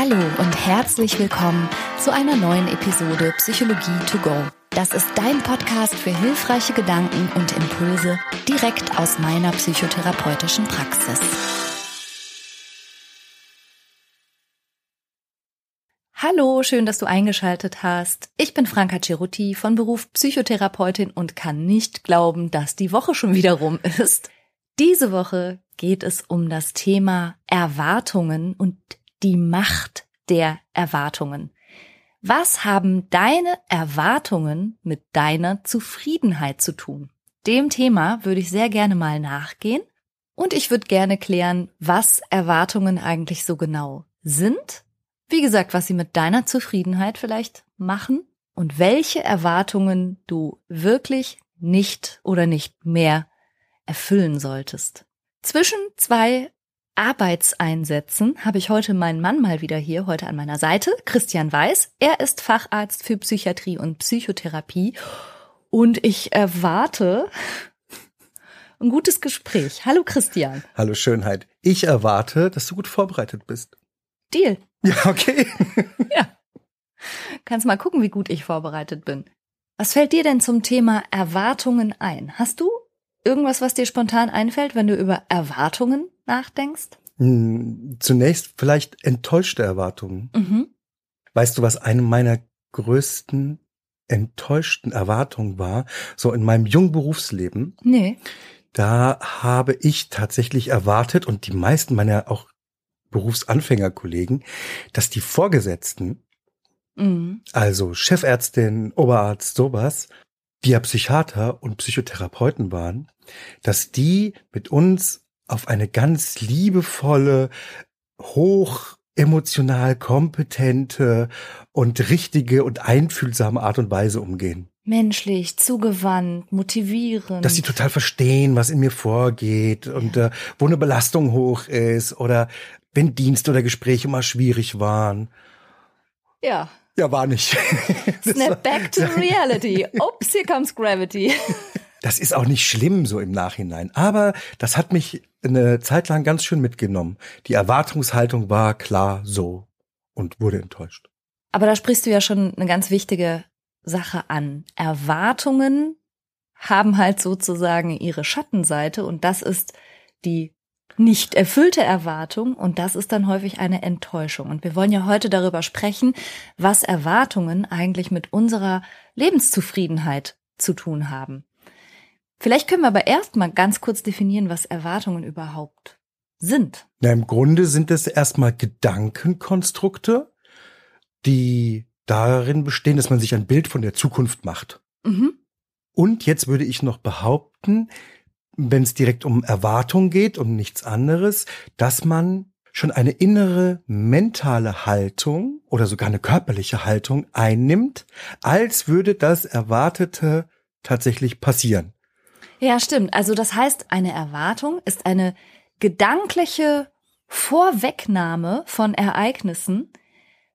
Hallo und herzlich willkommen zu einer neuen Episode Psychologie to go. Das ist dein Podcast für hilfreiche Gedanken und Impulse direkt aus meiner psychotherapeutischen Praxis. Hallo, schön, dass du eingeschaltet hast. Ich bin Franka Cerutti von Beruf Psychotherapeutin und kann nicht glauben, dass die Woche schon wieder rum ist. Diese Woche geht es um das Thema Erwartungen und die Macht der Erwartungen. Was haben deine Erwartungen mit deiner Zufriedenheit zu tun? Dem Thema würde ich sehr gerne mal nachgehen und ich würde gerne klären, was Erwartungen eigentlich so genau sind. Wie gesagt, was sie mit deiner Zufriedenheit vielleicht machen und welche Erwartungen du wirklich nicht oder nicht mehr erfüllen solltest. Zwischen zwei Arbeitseinsätzen habe ich heute meinen Mann mal wieder hier, heute an meiner Seite, Christian Weiß. Er ist Facharzt für Psychiatrie und Psychotherapie und ich erwarte ein gutes Gespräch. Hallo Christian. Hallo Schönheit. Ich erwarte, dass du gut vorbereitet bist. Deal. Ja, okay. ja. Kannst mal gucken, wie gut ich vorbereitet bin. Was fällt dir denn zum Thema Erwartungen ein? Hast du irgendwas, was dir spontan einfällt, wenn du über Erwartungen nachdenkst? Hm, zunächst vielleicht enttäuschte Erwartungen. Mhm. Weißt du, was eine meiner größten enttäuschten Erwartungen war, so in meinem jungen Berufsleben? Nee. Da habe ich tatsächlich erwartet und die meisten meiner auch Berufsanfängerkollegen, dass die Vorgesetzten, mhm. also Chefärztin, Oberarzt, sowas, die ja Psychiater und Psychotherapeuten waren, dass die mit uns auf eine ganz liebevolle, hoch emotional kompetente und richtige und einfühlsame Art und Weise umgehen. Menschlich, zugewandt, motivierend. Dass sie total verstehen, was in mir vorgeht und äh, wo eine Belastung hoch ist oder wenn Dienst oder Gespräche mal schwierig waren. Ja. Ja, war nicht. Snap back to reality. Oops, here comes gravity. Das ist auch nicht schlimm so im Nachhinein. Aber das hat mich eine Zeit lang ganz schön mitgenommen. Die Erwartungshaltung war klar so und wurde enttäuscht. Aber da sprichst du ja schon eine ganz wichtige Sache an. Erwartungen haben halt sozusagen ihre Schattenseite und das ist die nicht erfüllte Erwartung und das ist dann häufig eine Enttäuschung. Und wir wollen ja heute darüber sprechen, was Erwartungen eigentlich mit unserer Lebenszufriedenheit zu tun haben. Vielleicht können wir aber erstmal ganz kurz definieren, was Erwartungen überhaupt sind. Na, im Grunde sind es erstmal Gedankenkonstrukte, die darin bestehen, dass man sich ein Bild von der Zukunft macht. Mhm. Und jetzt würde ich noch behaupten, wenn es direkt um Erwartung geht und nichts anderes, dass man schon eine innere mentale Haltung oder sogar eine körperliche Haltung einnimmt, als würde das Erwartete tatsächlich passieren. Ja, stimmt. Also das heißt, eine Erwartung ist eine gedankliche Vorwegnahme von Ereignissen,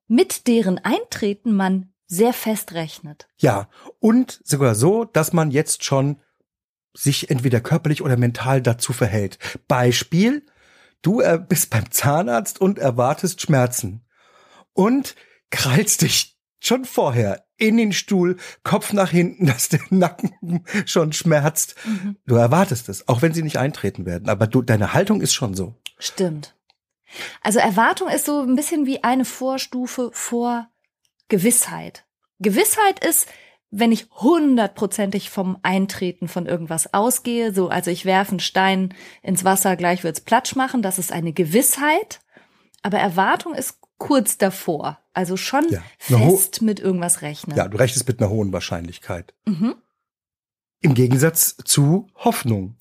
mit deren Eintreten man sehr fest rechnet. Ja, und sogar so, dass man jetzt schon sich entweder körperlich oder mental dazu verhält. Beispiel, du äh, bist beim Zahnarzt und erwartest Schmerzen und krallst dich schon vorher in den Stuhl, Kopf nach hinten, dass der Nacken schon schmerzt. Mhm. Du erwartest es, auch wenn sie nicht eintreten werden, aber du, deine Haltung ist schon so. Stimmt. Also Erwartung ist so ein bisschen wie eine Vorstufe vor Gewissheit. Gewissheit ist, wenn ich hundertprozentig vom Eintreten von irgendwas ausgehe, so, also ich werfe einen Stein ins Wasser, gleich wird's platsch machen, das ist eine Gewissheit. Aber Erwartung ist kurz davor. Also schon ja, fest mit irgendwas rechnen. Ja, du rechnest mit einer hohen Wahrscheinlichkeit. Mhm. Im Gegensatz zu Hoffnung.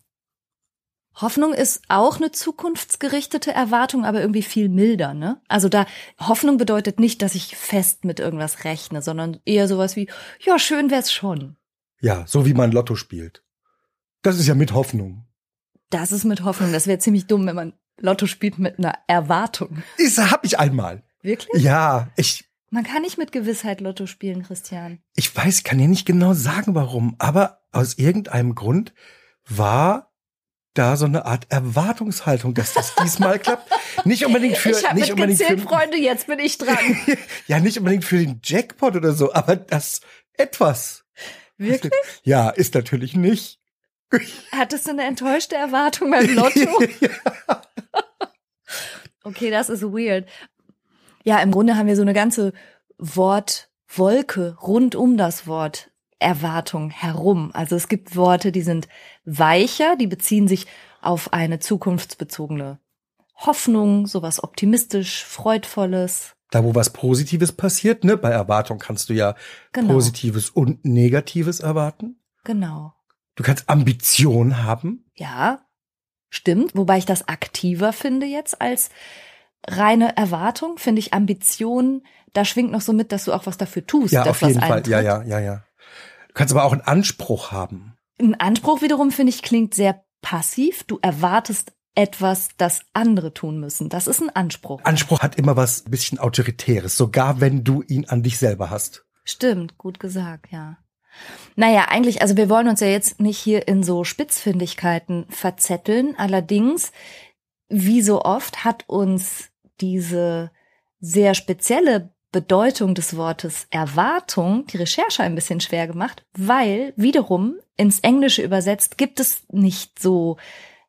Hoffnung ist auch eine zukunftsgerichtete Erwartung, aber irgendwie viel milder, ne? Also da Hoffnung bedeutet nicht, dass ich fest mit irgendwas rechne, sondern eher sowas wie ja, schön wär's schon. Ja, so wie man Lotto spielt. Das ist ja mit Hoffnung. Das ist mit Hoffnung, das wäre ziemlich dumm, wenn man Lotto spielt mit einer Erwartung. Ist hab ich einmal. Wirklich? Ja, ich man kann nicht mit Gewissheit Lotto spielen, Christian. Ich weiß, kann dir nicht genau sagen, warum, aber aus irgendeinem Grund war da so eine Art Erwartungshaltung, dass das diesmal klappt. Nicht unbedingt für ich nicht unbedingt gezählt, für Freunde, jetzt bin ich dran. ja nicht unbedingt für den Jackpot oder so, aber das etwas. Wirklich? Ja, ist natürlich nicht. Hattest du eine enttäuschte Erwartung beim Lotto? okay, das ist weird. Ja, im Grunde haben wir so eine ganze Wortwolke rund um das Wort Erwartung herum. Also es gibt Worte, die sind weicher, die beziehen sich auf eine zukunftsbezogene Hoffnung, sowas optimistisch, freudvolles. Da, wo was Positives passiert, ne? Bei Erwartung kannst du ja genau. Positives und Negatives erwarten. Genau. Du kannst Ambition haben. Ja, stimmt. Wobei ich das aktiver finde jetzt als reine Erwartung. Finde ich Ambition, da schwingt noch so mit, dass du auch was dafür tust. Ja, auf jeden Fall. Ja, ja, ja, ja. Du kannst aber auch einen Anspruch haben. Ein Anspruch wiederum, finde ich, klingt sehr passiv. Du erwartest etwas, das andere tun müssen. Das ist ein Anspruch. Anspruch hat immer was ein bisschen Autoritäres, sogar wenn du ihn an dich selber hast. Stimmt, gut gesagt, ja. Naja, eigentlich, also wir wollen uns ja jetzt nicht hier in so Spitzfindigkeiten verzetteln. Allerdings, wie so oft hat uns diese sehr spezielle Bedeutung des Wortes Erwartung die Recherche ein bisschen schwer gemacht, weil wiederum ins Englische übersetzt gibt es nicht so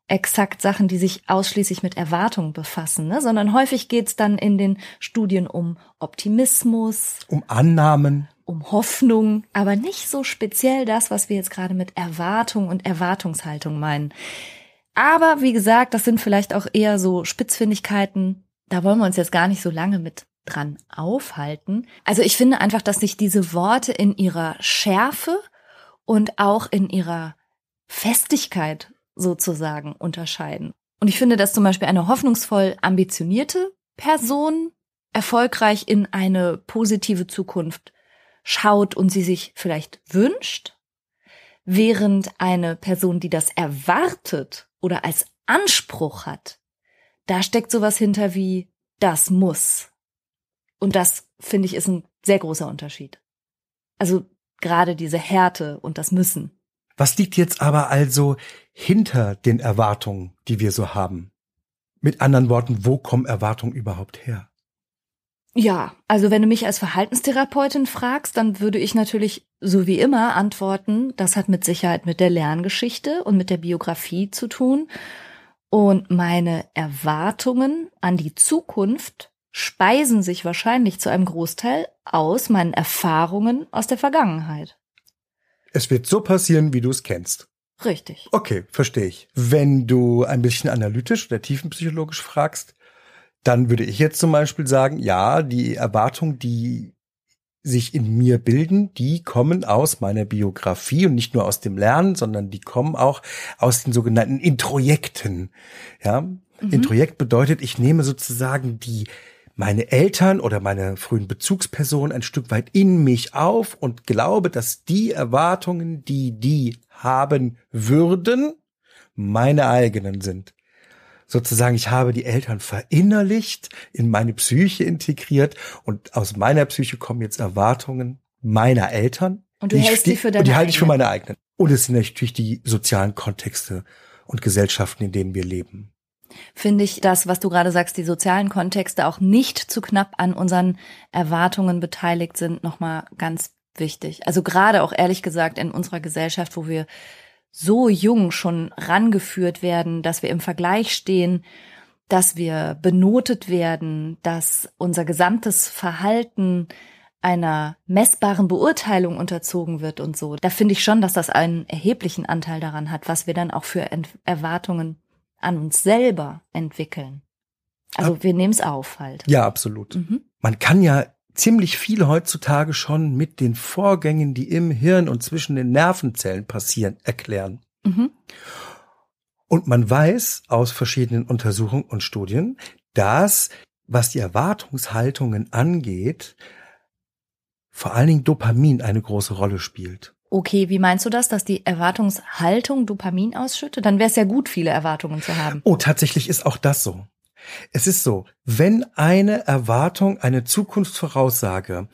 exakt Sachen, die sich ausschließlich mit Erwartung befassen, ne? sondern häufig geht's dann in den Studien um Optimismus, um Annahmen, um Hoffnung, aber nicht so speziell das, was wir jetzt gerade mit Erwartung und Erwartungshaltung meinen. Aber wie gesagt, das sind vielleicht auch eher so Spitzfindigkeiten. Da wollen wir uns jetzt gar nicht so lange mit dran aufhalten. Also ich finde einfach, dass sich diese Worte in ihrer Schärfe und auch in ihrer Festigkeit sozusagen unterscheiden. Und ich finde, dass zum Beispiel eine hoffnungsvoll ambitionierte Person erfolgreich in eine positive Zukunft schaut und sie sich vielleicht wünscht, während eine Person, die das erwartet oder als Anspruch hat, da steckt sowas hinter wie das muss. Und das, finde ich, ist ein sehr großer Unterschied. Also gerade diese Härte und das Müssen. Was liegt jetzt aber also hinter den Erwartungen, die wir so haben? Mit anderen Worten, wo kommen Erwartungen überhaupt her? Ja, also wenn du mich als Verhaltenstherapeutin fragst, dann würde ich natürlich so wie immer antworten, das hat mit Sicherheit mit der Lerngeschichte und mit der Biografie zu tun. Und meine Erwartungen an die Zukunft speisen sich wahrscheinlich zu einem Großteil aus meinen Erfahrungen aus der Vergangenheit. Es wird so passieren, wie du es kennst. Richtig. Okay, verstehe ich. Wenn du ein bisschen analytisch oder tiefenpsychologisch fragst, dann würde ich jetzt zum Beispiel sagen, ja, die Erwartungen, die sich in mir bilden, die kommen aus meiner Biografie und nicht nur aus dem Lernen, sondern die kommen auch aus den sogenannten Introjekten. Ja, mhm. Introjekt bedeutet, ich nehme sozusagen die meine Eltern oder meine frühen Bezugspersonen ein Stück weit in mich auf und glaube, dass die Erwartungen, die die haben würden, meine eigenen sind. Sozusagen, ich habe die Eltern verinnerlicht, in meine Psyche integriert und aus meiner Psyche kommen jetzt Erwartungen meiner Eltern. Und du hältst die für deine Und die halte ich für meine eigenen. Und es sind natürlich die sozialen Kontexte und Gesellschaften, in denen wir leben finde ich das, was du gerade sagst, die sozialen Kontexte auch nicht zu knapp an unseren Erwartungen beteiligt sind, nochmal ganz wichtig. Also gerade auch ehrlich gesagt in unserer Gesellschaft, wo wir so jung schon rangeführt werden, dass wir im Vergleich stehen, dass wir benotet werden, dass unser gesamtes Verhalten einer messbaren Beurteilung unterzogen wird und so. Da finde ich schon, dass das einen erheblichen Anteil daran hat, was wir dann auch für Erwartungen an uns selber entwickeln. Also wir nehmen es auf halt. Ja, absolut. Mhm. Man kann ja ziemlich viel heutzutage schon mit den Vorgängen, die im Hirn und zwischen den Nervenzellen passieren, erklären. Mhm. Und man weiß aus verschiedenen Untersuchungen und Studien, dass, was die Erwartungshaltungen angeht, vor allen Dingen Dopamin eine große Rolle spielt. Okay, wie meinst du das, dass die Erwartungshaltung Dopamin ausschüttet? Dann wäre es ja gut, viele Erwartungen zu haben. Oh, tatsächlich ist auch das so. Es ist so, wenn eine Erwartung, eine Zukunftsvoraussage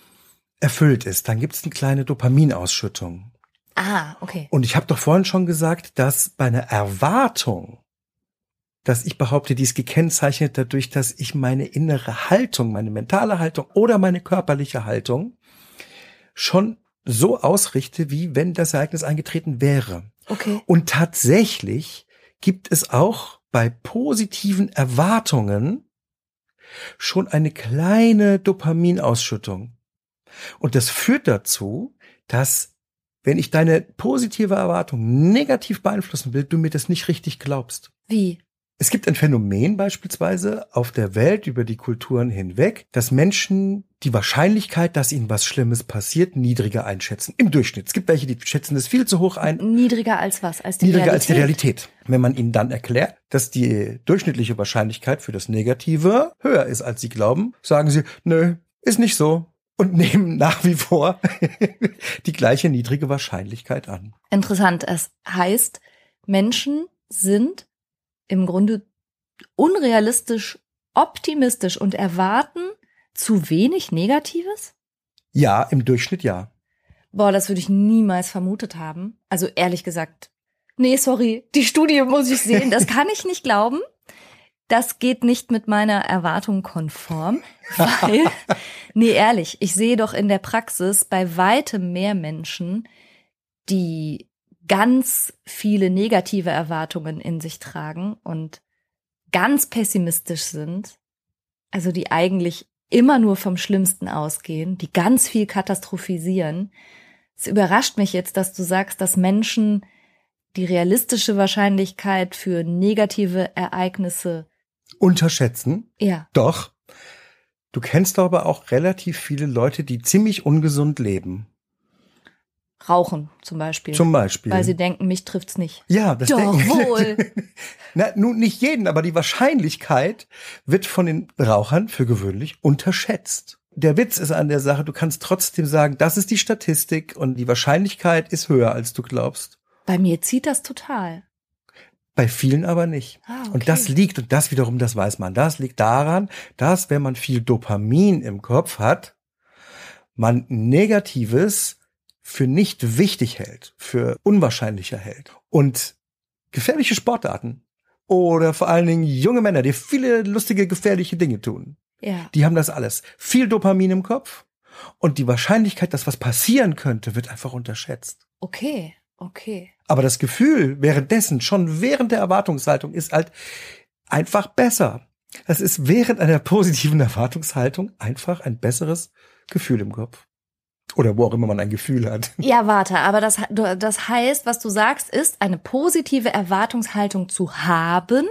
erfüllt ist, dann gibt es eine kleine Dopaminausschüttung. Ah, okay. Und ich habe doch vorhin schon gesagt, dass bei einer Erwartung, dass ich behaupte, die ist gekennzeichnet dadurch, dass ich meine innere Haltung, meine mentale Haltung oder meine körperliche Haltung schon so ausrichte, wie wenn das Ereignis eingetreten wäre. Okay. Und tatsächlich gibt es auch bei positiven Erwartungen schon eine kleine Dopaminausschüttung. Und das führt dazu, dass wenn ich deine positive Erwartung negativ beeinflussen will, du mir das nicht richtig glaubst. Wie? Es gibt ein Phänomen beispielsweise auf der Welt über die Kulturen hinweg, dass Menschen die Wahrscheinlichkeit, dass ihnen was Schlimmes passiert, niedriger einschätzen. Im Durchschnitt. Es gibt welche, die schätzen das viel zu hoch ein. Niedriger als was? Als die niedriger Realität? als die Realität. Wenn man ihnen dann erklärt, dass die durchschnittliche Wahrscheinlichkeit für das Negative höher ist, als sie glauben, sagen sie, nö, ist nicht so. Und nehmen nach wie vor die gleiche niedrige Wahrscheinlichkeit an. Interessant. Es heißt, Menschen sind im Grunde unrealistisch optimistisch und erwarten zu wenig Negatives? Ja, im Durchschnitt ja. Boah, das würde ich niemals vermutet haben. Also ehrlich gesagt, nee, sorry, die Studie muss ich sehen, das kann ich nicht glauben. Das geht nicht mit meiner Erwartung konform, weil, nee, ehrlich, ich sehe doch in der Praxis bei weitem mehr Menschen, die ganz viele negative Erwartungen in sich tragen und ganz pessimistisch sind, also die eigentlich immer nur vom Schlimmsten ausgehen, die ganz viel katastrophisieren. Es überrascht mich jetzt, dass du sagst, dass Menschen die realistische Wahrscheinlichkeit für negative Ereignisse unterschätzen. Ja. Doch. Du kennst aber auch relativ viele Leute, die ziemlich ungesund leben. Rauchen zum Beispiel. Zum Beispiel. Weil sie denken, mich trifft's nicht. Ja, das Doch denken wohl. Na, nun nicht jeden, aber die Wahrscheinlichkeit wird von den Rauchern für gewöhnlich unterschätzt. Der Witz ist an der Sache, du kannst trotzdem sagen, das ist die Statistik und die Wahrscheinlichkeit ist höher, als du glaubst. Bei mir zieht das total. Bei vielen aber nicht. Ah, okay. Und das liegt, und das wiederum, das weiß man, das liegt daran, dass wenn man viel Dopamin im Kopf hat, man Negatives für nicht wichtig hält, für unwahrscheinlicher hält. Und gefährliche Sportarten oder vor allen Dingen junge Männer, die viele lustige, gefährliche Dinge tun, Ja. die haben das alles. Viel Dopamin im Kopf und die Wahrscheinlichkeit, dass was passieren könnte, wird einfach unterschätzt. Okay, okay. Aber das Gefühl währenddessen, schon während der Erwartungshaltung, ist halt einfach besser. Das ist während einer positiven Erwartungshaltung einfach ein besseres Gefühl im Kopf. Oder wo auch immer man ein Gefühl hat. Ja, warte, aber das, das heißt, was du sagst, ist, eine positive Erwartungshaltung zu haben,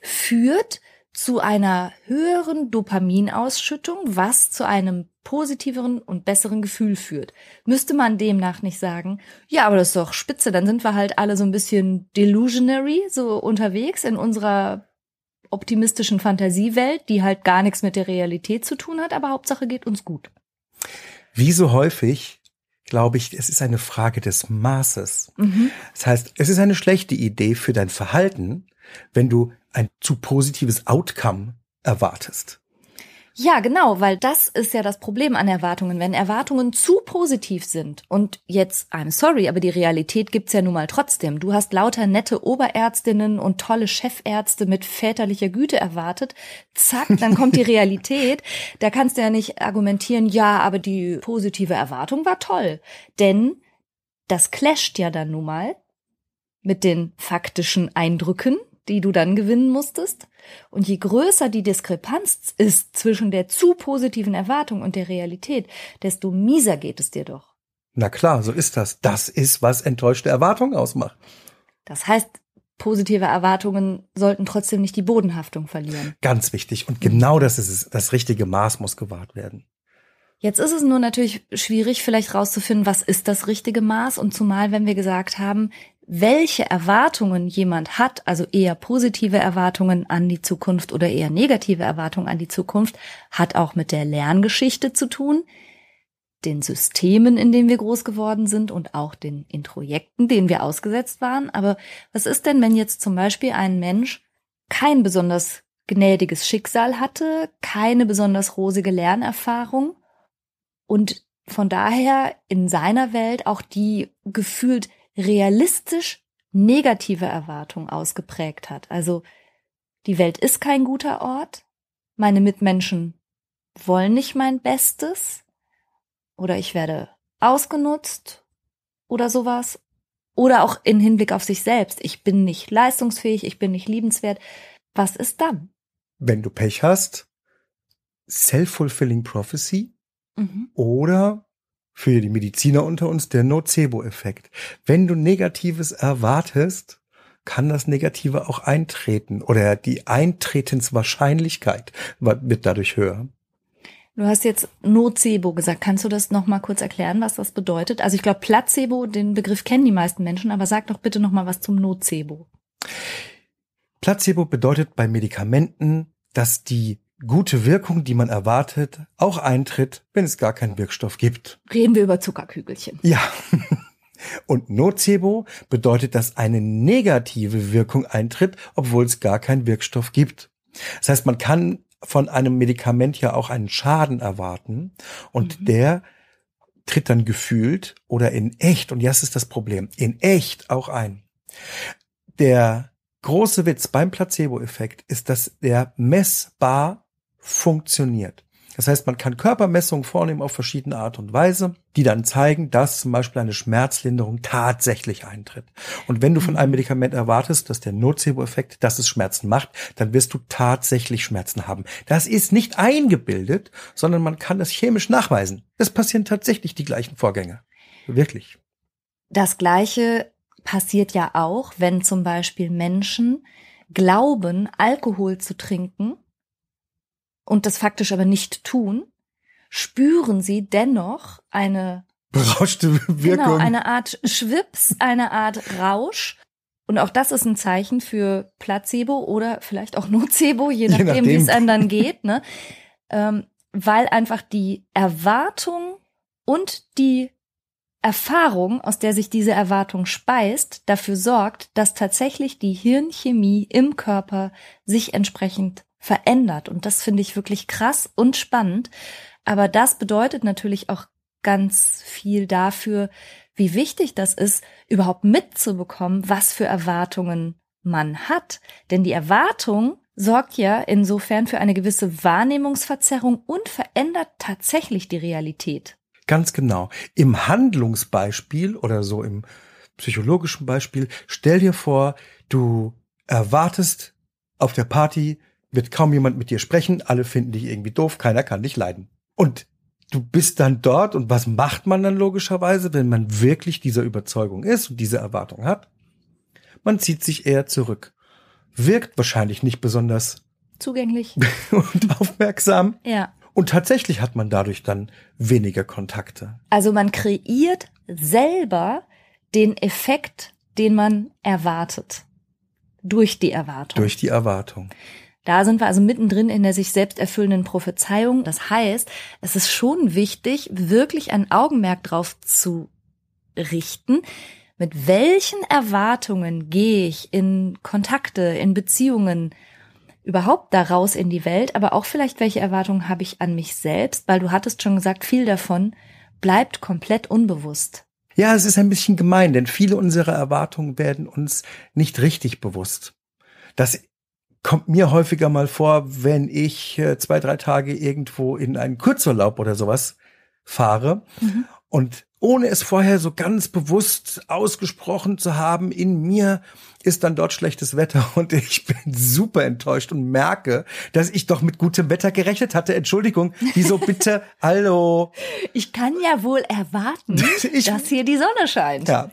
führt zu einer höheren Dopaminausschüttung, was zu einem positiveren und besseren Gefühl führt. Müsste man demnach nicht sagen, ja, aber das ist doch spitze, dann sind wir halt alle so ein bisschen delusionary, so unterwegs in unserer optimistischen Fantasiewelt, die halt gar nichts mit der Realität zu tun hat, aber Hauptsache geht uns gut. Wie so häufig, glaube ich, es ist eine Frage des Maßes. Mhm. Das heißt, es ist eine schlechte Idee für dein Verhalten, wenn du ein zu positives Outcome erwartest. Ja, genau, weil das ist ja das Problem an Erwartungen. Wenn Erwartungen zu positiv sind und jetzt, I'm sorry, aber die Realität gibt's ja nun mal trotzdem. Du hast lauter nette Oberärztinnen und tolle Chefärzte mit väterlicher Güte erwartet. Zack, dann kommt die Realität. Da kannst du ja nicht argumentieren, ja, aber die positive Erwartung war toll. Denn das clasht ja dann nun mal mit den faktischen Eindrücken, die du dann gewinnen musstest. Und je größer die Diskrepanz ist zwischen der zu positiven Erwartung und der Realität, desto mieser geht es dir doch. Na klar, so ist das. Das ist, was enttäuschte Erwartungen ausmacht. Das heißt, positive Erwartungen sollten trotzdem nicht die Bodenhaftung verlieren. Ganz wichtig. Und genau das ist es. Das richtige Maß muss gewahrt werden. Jetzt ist es nur natürlich schwierig, vielleicht rauszufinden, was ist das richtige Maß und zumal, wenn wir gesagt haben, welche Erwartungen jemand hat, also eher positive Erwartungen an die Zukunft oder eher negative Erwartungen an die Zukunft, hat auch mit der Lerngeschichte zu tun, den Systemen, in denen wir groß geworden sind und auch den Introjekten, denen wir ausgesetzt waren. Aber was ist denn, wenn jetzt zum Beispiel ein Mensch kein besonders gnädiges Schicksal hatte, keine besonders rosige Lernerfahrung und von daher in seiner Welt auch die gefühlt realistisch negative Erwartung ausgeprägt hat. Also die Welt ist kein guter Ort, meine Mitmenschen wollen nicht mein Bestes oder ich werde ausgenutzt oder sowas. Oder auch in Hinblick auf sich selbst. Ich bin nicht leistungsfähig, ich bin nicht liebenswert. Was ist dann? Wenn du Pech hast, self-fulfilling prophecy mhm. oder für die Mediziner unter uns der Nocebo-Effekt. Wenn du Negatives erwartest, kann das Negative auch eintreten oder die Eintretenswahrscheinlichkeit wird dadurch höher. Du hast jetzt Nocebo gesagt. Kannst du das noch mal kurz erklären, was das bedeutet? Also ich glaube Placebo, den Begriff kennen die meisten Menschen, aber sag doch bitte noch mal was zum Nocebo. Placebo bedeutet bei Medikamenten, dass die gute Wirkung, die man erwartet, auch eintritt, wenn es gar keinen Wirkstoff gibt. Reden wir über Zuckerkügelchen. Ja. Und Nocebo bedeutet, dass eine negative Wirkung eintritt, obwohl es gar keinen Wirkstoff gibt. Das heißt, man kann von einem Medikament ja auch einen Schaden erwarten und mhm. der tritt dann gefühlt oder in echt, und das ist das Problem, in echt auch ein. Der große Witz beim Placebo-Effekt ist, dass der messbar funktioniert. Das heißt, man kann Körpermessungen vornehmen auf verschiedene Art und Weise, die dann zeigen, dass zum Beispiel eine Schmerzlinderung tatsächlich eintritt. Und wenn du von einem Medikament erwartest, dass der Nocebo-Effekt, dass es Schmerzen macht, dann wirst du tatsächlich Schmerzen haben. Das ist nicht eingebildet, sondern man kann das chemisch nachweisen. Es passieren tatsächlich die gleichen Vorgänge. Wirklich. Das Gleiche passiert ja auch, wenn zum Beispiel Menschen glauben, Alkohol zu trinken und das faktisch aber nicht tun, spüren sie dennoch eine berauschte Wirkung. Genau, eine Art Schwips, eine Art Rausch. Und auch das ist ein Zeichen für Placebo oder vielleicht auch Nocebo, je nachdem, nachdem. wie es einem dann geht, ne? Ähm, weil einfach die Erwartung und die Erfahrung, aus der sich diese Erwartung speist, dafür sorgt, dass tatsächlich die Hirnchemie im Körper sich entsprechend verändert. Und das finde ich wirklich krass und spannend. Aber das bedeutet natürlich auch ganz viel dafür, wie wichtig das ist, überhaupt mitzubekommen, was für Erwartungen man hat. Denn die Erwartung sorgt ja insofern für eine gewisse Wahrnehmungsverzerrung und verändert tatsächlich die Realität. Ganz genau. Im Handlungsbeispiel oder so im psychologischen Beispiel, stell dir vor, du erwartest auf der Party wird kaum jemand mit dir sprechen, alle finden dich irgendwie doof, keiner kann dich leiden. Und du bist dann dort und was macht man dann logischerweise, wenn man wirklich dieser Überzeugung ist und diese Erwartung hat? Man zieht sich eher zurück. Wirkt wahrscheinlich nicht besonders zugänglich und aufmerksam. Ja. Und tatsächlich hat man dadurch dann weniger Kontakte. Also man kreiert selber den Effekt, den man erwartet. Durch die Erwartung. Durch die Erwartung. Da sind wir also mittendrin in der sich selbst erfüllenden Prophezeiung. Das heißt, es ist schon wichtig, wirklich ein Augenmerk drauf zu richten, mit welchen Erwartungen gehe ich in Kontakte, in Beziehungen, überhaupt daraus in die Welt, aber auch vielleicht, welche Erwartungen habe ich an mich selbst, weil du hattest schon gesagt, viel davon bleibt komplett unbewusst. Ja, es ist ein bisschen gemein, denn viele unserer Erwartungen werden uns nicht richtig bewusst. Das kommt mir häufiger mal vor, wenn ich äh, zwei, drei Tage irgendwo in einen Kurzurlaub oder sowas fahre mhm. und ohne es vorher so ganz bewusst ausgesprochen zu haben, in mir ist dann dort schlechtes Wetter und ich bin super enttäuscht und merke, dass ich doch mit gutem Wetter gerechnet hatte. Entschuldigung, wieso bitte? Hallo. Ich kann ja wohl erwarten, ich, dass hier die Sonne scheint. Ja.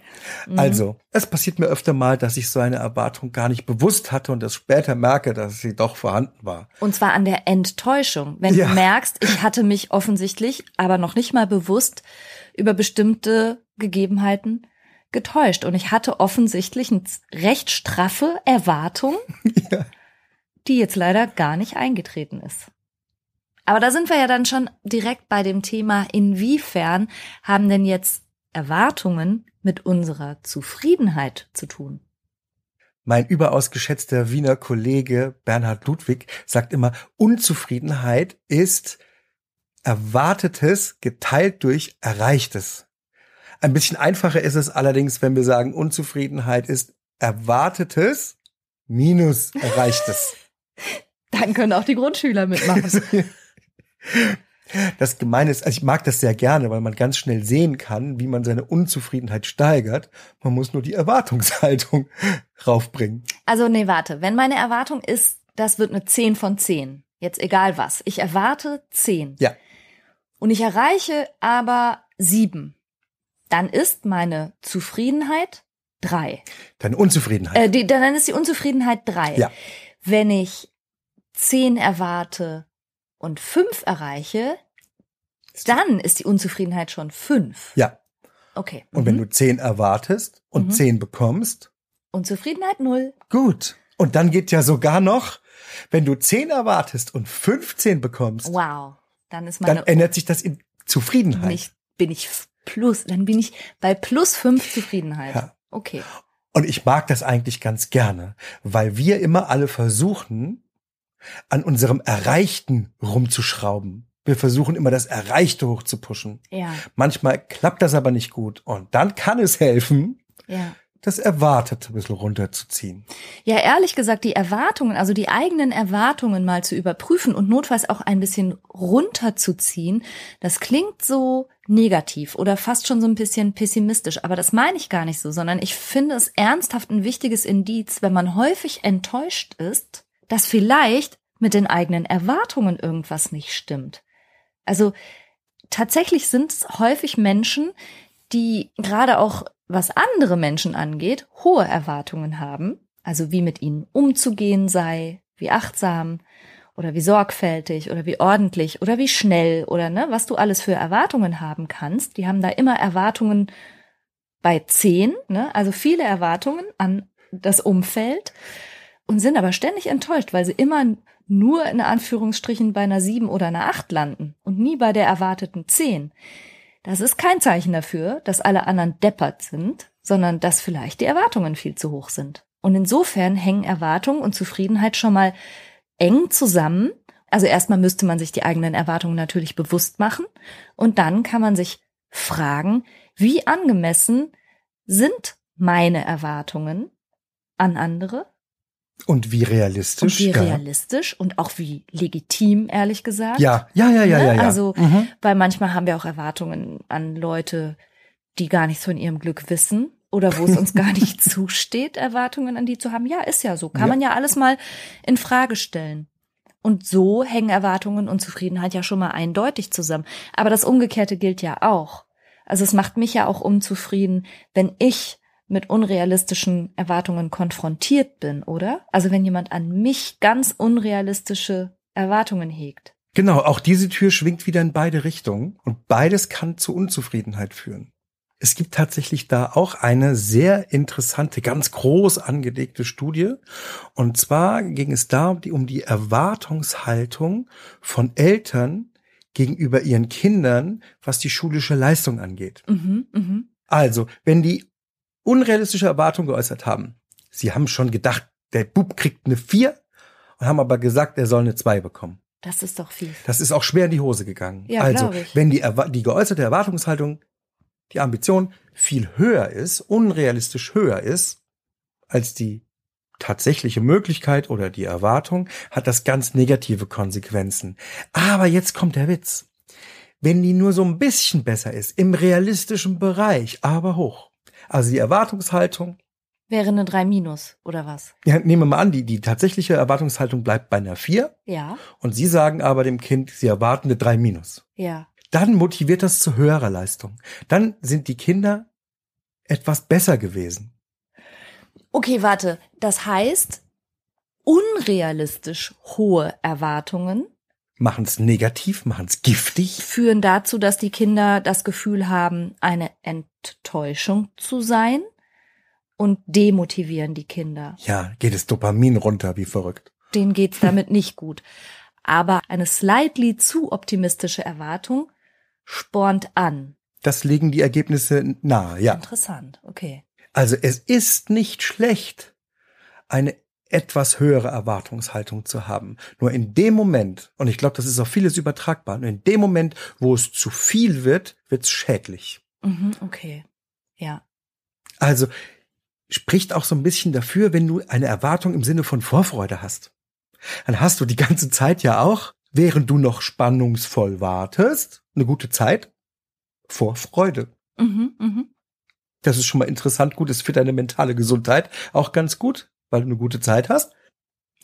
Mhm. Also, es passiert mir öfter mal, dass ich so eine Erwartung gar nicht bewusst hatte und das später merke, dass sie doch vorhanden war. Und zwar an der Enttäuschung. Wenn ja. du merkst, ich hatte mich offensichtlich, aber noch nicht mal bewusst über bestimmte Gegebenheiten getäuscht. Und ich hatte offensichtlich eine recht straffe Erwartung, ja. die jetzt leider gar nicht eingetreten ist. Aber da sind wir ja dann schon direkt bei dem Thema, inwiefern haben denn jetzt Erwartungen mit unserer Zufriedenheit zu tun? Mein überaus geschätzter Wiener Kollege Bernhard Ludwig sagt immer, Unzufriedenheit ist Erwartetes geteilt durch Erreichtes. Ein bisschen einfacher ist es allerdings, wenn wir sagen, Unzufriedenheit ist Erwartetes minus Erreichtes. Dann können auch die Grundschüler mitmachen. Das Gemeine ist, also ich mag das sehr gerne, weil man ganz schnell sehen kann, wie man seine Unzufriedenheit steigert. Man muss nur die Erwartungshaltung raufbringen. Also nee, warte. Wenn meine Erwartung ist, das wird eine 10 von 10. Jetzt egal was. Ich erwarte 10. Ja. Und ich erreiche aber 7. Dann ist meine Zufriedenheit 3. Deine Unzufriedenheit. Äh, die, dann ist die Unzufriedenheit 3. Ja. Wenn ich 10 erwarte und 5 erreiche, dann ist die Unzufriedenheit schon 5. Ja. Okay. Und wenn du 10 erwartest und Mhm. 10 bekommst, Unzufriedenheit 0. gut. Und dann geht ja sogar noch, wenn du 10 erwartest und 15 bekommst, Wow. Dann ist dann meine ändert sich das in Zufriedenheit. bin ich, bin ich plus, dann bin ich bei plus 5 Zufriedenheit. Ja. Okay. Und ich mag das eigentlich ganz gerne, weil wir immer alle versuchen, an unserem Erreichten rumzuschrauben. Wir versuchen immer das Erreichte hochzupuschen. Ja, Manchmal klappt das aber nicht gut. Und dann kann es helfen, ja. Das Erwartete ein bisschen runterzuziehen. Ja, ehrlich gesagt, die Erwartungen, also die eigenen Erwartungen mal zu überprüfen und notfalls auch ein bisschen runterzuziehen, das klingt so negativ oder fast schon so ein bisschen pessimistisch, aber das meine ich gar nicht so, sondern ich finde es ernsthaft ein wichtiges Indiz, wenn man häufig enttäuscht ist, dass vielleicht mit den eigenen Erwartungen irgendwas nicht stimmt. Also tatsächlich sind es häufig Menschen, die gerade auch was andere Menschen angeht, hohe Erwartungen haben, also wie mit ihnen umzugehen sei, wie achtsam oder wie sorgfältig oder wie ordentlich oder wie schnell oder ne, was du alles für Erwartungen haben kannst. Die haben da immer Erwartungen bei zehn, ne, also viele Erwartungen an das Umfeld und sind aber ständig enttäuscht, weil sie immer nur in Anführungsstrichen bei einer sieben oder einer acht landen und nie bei der erwarteten zehn. Das ist kein Zeichen dafür, dass alle anderen deppert sind, sondern dass vielleicht die Erwartungen viel zu hoch sind. Und insofern hängen Erwartung und Zufriedenheit schon mal eng zusammen. Also erstmal müsste man sich die eigenen Erwartungen natürlich bewusst machen und dann kann man sich fragen, wie angemessen sind meine Erwartungen an andere Und wie realistisch. und wie ja. realistisch und auch wie legitim, ehrlich gesagt. Ja, ja, ja, ja, Ne? ja, ja. Also, mhm. weil manchmal haben wir auch Erwartungen an Leute, die gar nichts von ihrem Glück wissen oder wo es uns gar nicht zusteht, Erwartungen an die zu haben. Ja, ist ja so. Kann Ja. man ja alles mal in Frage stellen. Und so hängen Erwartungen und Zufriedenheit ja schon mal eindeutig zusammen. Aber das Umgekehrte gilt ja auch. Also es macht mich ja auch unzufrieden, wenn ich mit unrealistischen Erwartungen konfrontiert bin, oder? Also wenn jemand an mich ganz unrealistische Erwartungen hegt. Genau, auch diese Tür schwingt wieder in beide Richtungen und beides kann zu Unzufriedenheit führen. Es gibt tatsächlich da auch eine sehr interessante, ganz groß angelegte Studie. Und zwar ging es da um die, um die Erwartungshaltung von Eltern gegenüber ihren Kindern, was die schulische Leistung angeht. Mhm, mhm. Also, wenn die unrealistische Erwartungen geäußert haben, sie haben schon gedacht, der Bub kriegt eine 4 und haben aber gesagt, er soll eine 2 bekommen. Das ist doch viel. Das ist auch schwer in die Hose gegangen. Ja, also, ich. wenn die, die geäußerte Erwartungshaltung, die Ambition viel höher ist, unrealistisch höher ist, als die tatsächliche Möglichkeit oder die Erwartung, hat das ganz negative Konsequenzen. Aber jetzt kommt der Witz. Wenn die nur so ein bisschen besser ist, im realistischen Bereich, aber hoch. Also die Erwartungshaltung, Wäre eine 3 minus, oder was? ja, nehmen wir mal an, die, die tatsächliche Erwartungshaltung bleibt bei einer 4 Ja, und Sie sagen aber dem Kind, Sie erwarten eine 3 minus. ja. dann motiviert das zu höherer Leistung. Dann sind die Kinder etwas besser gewesen. Okay, warte. Das heißt, unrealistisch hohe Erwartungen Machen es negativ, machen es giftig. führen dazu, dass die Kinder das Gefühl haben, eine Enttäuschung zu sein und demotivieren die Kinder. Ja, geht das Dopamin runter, wie verrückt. Denen geht's damit nicht gut. Aber eine slightly zu optimistische Erwartung spornt an. Das legen die Ergebnisse nahe, ja. Interessant, okay. Also es ist nicht schlecht, eine etwas höhere Erwartungshaltung zu haben. Nur in dem Moment, und ich glaube, das ist auf vieles übertragbar, nur in dem Moment, wo es zu viel wird, wird es schädlich. Mhm, okay. Ja. Also spricht auch so ein bisschen dafür, wenn du eine Erwartung im Sinne von Vorfreude hast. Dann hast du die ganze Zeit ja auch, während du noch spannungsvoll wartest, eine gute Zeit, Vorfreude. Mhm, mh. Das ist schon mal interessant, gut, ist für deine mentale Gesundheit auch ganz gut, weil du eine gute Zeit hast.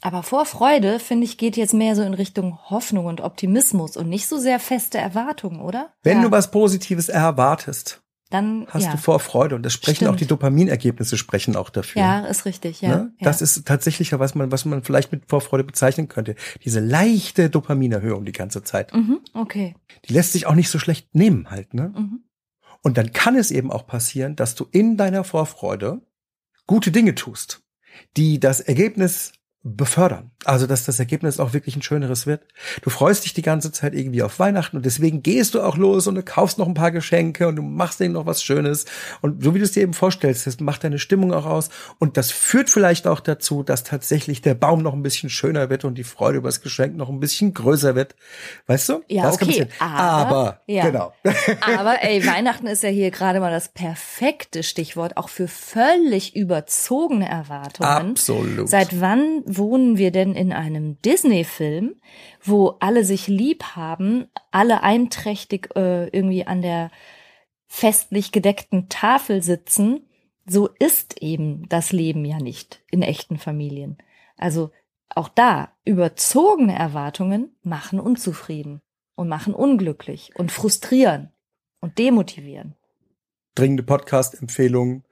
Aber Vorfreude, finde ich, geht jetzt mehr so in Richtung Hoffnung und Optimismus und nicht so sehr feste Erwartungen, oder? Wenn ja. du was Positives erwartest, dann hast ja. du Vorfreude und das sprechen Stimmt. auch die Dopaminergebnisse sprechen auch dafür. Ja, ist richtig, ja. Ne? Das ja. ist tatsächlich was man was man vielleicht mit Vorfreude bezeichnen könnte. Diese leichte Dopaminerhöhung die ganze Zeit. Mhm, okay. Die lässt sich auch nicht so schlecht nehmen halt, ne? Mhm. Und dann kann es eben auch passieren, dass du in deiner Vorfreude gute Dinge tust, die das Ergebnis befördern. Also, dass das Ergebnis auch wirklich ein schöneres wird. Du freust dich die ganze Zeit irgendwie auf Weihnachten und deswegen gehst du auch los und du kaufst noch ein paar Geschenke und du machst denen noch was Schönes. Und so wie du es dir eben vorstellst, das macht deine Stimmung auch aus. Und das führt vielleicht auch dazu, dass tatsächlich der Baum noch ein bisschen schöner wird und die Freude über das Geschenk noch ein bisschen größer wird. Weißt du? Ja, das okay. Aber, aber ja. genau. Aber ey, Weihnachten ist ja hier gerade mal das perfekte Stichwort, auch für völlig überzogene Erwartungen. Absolut. Seit wann wohnen wir denn in einem Disney-Film, wo alle sich lieb haben, alle einträchtig äh, irgendwie an der festlich gedeckten Tafel sitzen? So ist eben das Leben ja nicht in echten Familien. Also auch da, überzogene Erwartungen machen unzufrieden und machen unglücklich und frustrieren und demotivieren. Dringende Podcast-Empfehlung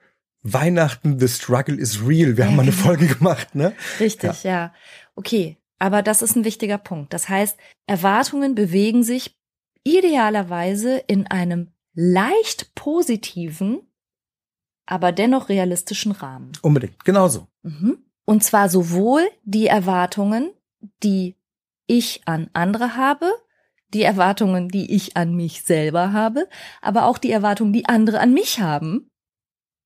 Weihnachten, The Struggle is Real. Wir haben mal eine. Folge gemacht, ne? Richtig, ja. ja. Okay, aber das ist ein wichtiger Punkt. Das heißt, Erwartungen bewegen sich idealerweise in einem leicht positiven, aber dennoch realistischen Rahmen. Unbedingt, genauso. Mhm. Und zwar sowohl die Erwartungen, die ich an andere habe, die Erwartungen, die ich an mich selber habe, aber auch die Erwartungen, die andere an mich haben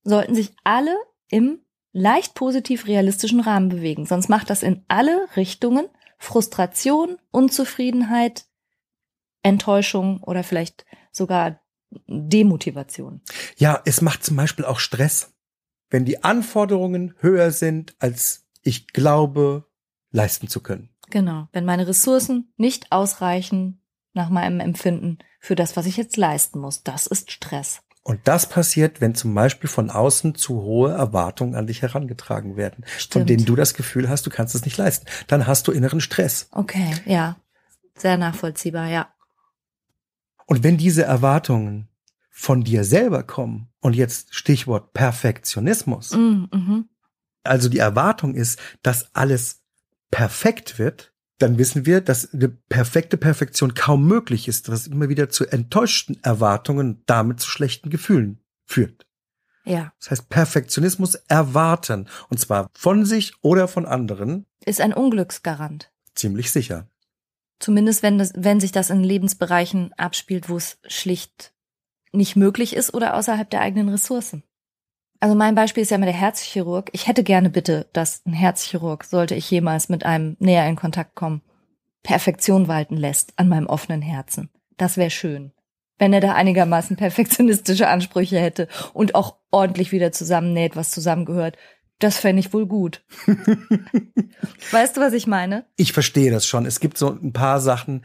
sollten sich alle im leicht positiv realistischen Rahmen bewegen. Sonst macht das in alle Richtungen Frustration, Unzufriedenheit, Enttäuschung oder vielleicht sogar Demotivation. Ja, es macht zum Beispiel auch Stress, wenn die Anforderungen höher sind, als ich glaube, leisten zu können. Genau, wenn meine Ressourcen nicht ausreichen nach meinem Empfinden für das, was ich jetzt leisten muss. Das ist Stress. Und das passiert, wenn zum Beispiel von außen zu hohe Erwartungen an dich herangetragen werden, Stimmt. von denen du das Gefühl hast, du kannst es nicht leisten. Dann hast du inneren Stress. Okay, ja. Sehr nachvollziehbar, ja. Und wenn diese Erwartungen von dir selber kommen, und jetzt Stichwort Perfektionismus, mm, mhm. also die Erwartung ist, dass alles perfekt wird, dann wissen wir, dass eine perfekte Perfektion kaum möglich ist, was immer wieder zu enttäuschten Erwartungen, damit zu schlechten Gefühlen führt. Ja. Das heißt, Perfektionismus erwarten, und zwar von sich oder von anderen, ist ein Unglücksgarant. Ziemlich sicher. Zumindest wenn, das, wenn sich das in Lebensbereichen abspielt, wo es schlicht nicht möglich ist oder außerhalb der eigenen Ressourcen. Also mein Beispiel ist ja immer der Herzchirurg. Ich hätte gerne bitte, dass ein Herzchirurg, sollte ich jemals mit einem näher in Kontakt kommen, Perfektion walten lässt an meinem offenen Herzen. Das wäre schön. Wenn er da einigermaßen perfektionistische Ansprüche hätte und auch ordentlich wieder zusammennäht, was zusammengehört. Das fände ich wohl gut. weißt du, was ich meine? Ich verstehe das schon. Es gibt so ein paar Sachen,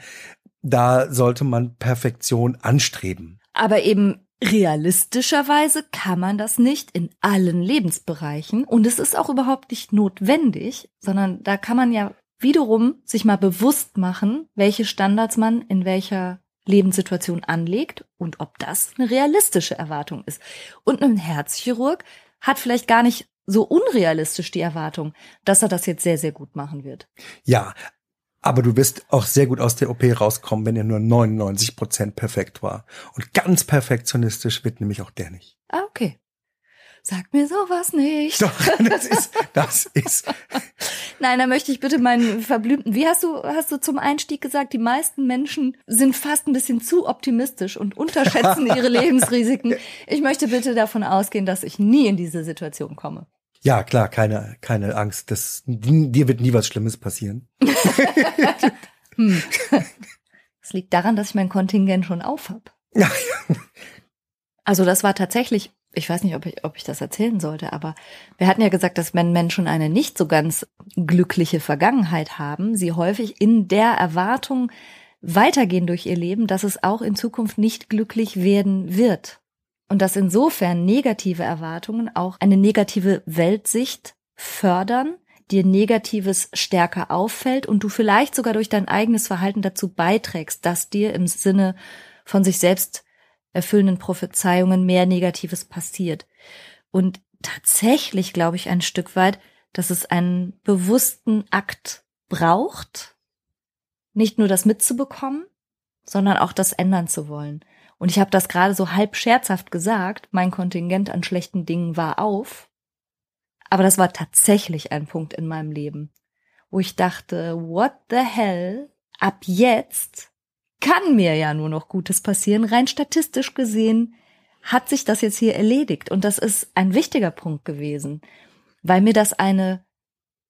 da sollte man Perfektion anstreben. Aber eben Realistischerweise kann man das nicht in allen Lebensbereichen und es ist auch überhaupt nicht notwendig, sondern da kann man ja wiederum sich mal bewusst machen, welche Standards man in welcher Lebenssituation anlegt und ob das eine realistische Erwartung ist. Und ein Herzchirurg hat vielleicht gar nicht so unrealistisch die Erwartung, dass er das jetzt sehr, sehr gut machen wird. Ja, aber du wirst auch sehr gut aus der OP rauskommen, wenn er nur 99 Prozent perfekt war. Und ganz perfektionistisch wird nämlich auch der nicht. Ah, okay. Sag mir sowas nicht. Doch, das ist, das ist. Nein, da möchte ich bitte meinen verblümten. Wie hast du, hast du zum Einstieg gesagt, die meisten Menschen sind fast ein bisschen zu optimistisch und unterschätzen ihre Lebensrisiken. Ich möchte bitte davon ausgehen, dass ich nie in diese Situation komme. Ja, klar, keine, keine Angst. Das, dir wird nie was Schlimmes passieren. hm. Das liegt daran, dass ich mein Kontingent schon auf hab. Ja. Also das war tatsächlich, ich weiß nicht, ob ich, ob ich das erzählen sollte, aber wir hatten ja gesagt, dass wenn Menschen eine nicht so ganz glückliche Vergangenheit haben, sie häufig in der Erwartung weitergehen durch ihr Leben, dass es auch in Zukunft nicht glücklich werden wird. Und dass insofern negative Erwartungen auch eine negative Weltsicht fördern, dir Negatives stärker auffällt und du vielleicht sogar durch dein eigenes Verhalten dazu beiträgst, dass dir im Sinne von sich selbst erfüllenden Prophezeiungen mehr Negatives passiert. Und tatsächlich glaube ich ein Stück weit, dass es einen bewussten Akt braucht, nicht nur das mitzubekommen, sondern auch das ändern zu wollen. Und ich habe das gerade so halb scherzhaft gesagt, mein Kontingent an schlechten Dingen war auf. Aber das war tatsächlich ein Punkt in meinem Leben, wo ich dachte, what the hell? Ab jetzt kann mir ja nur noch Gutes passieren. Rein statistisch gesehen hat sich das jetzt hier erledigt. Und das ist ein wichtiger Punkt gewesen, weil mir das eine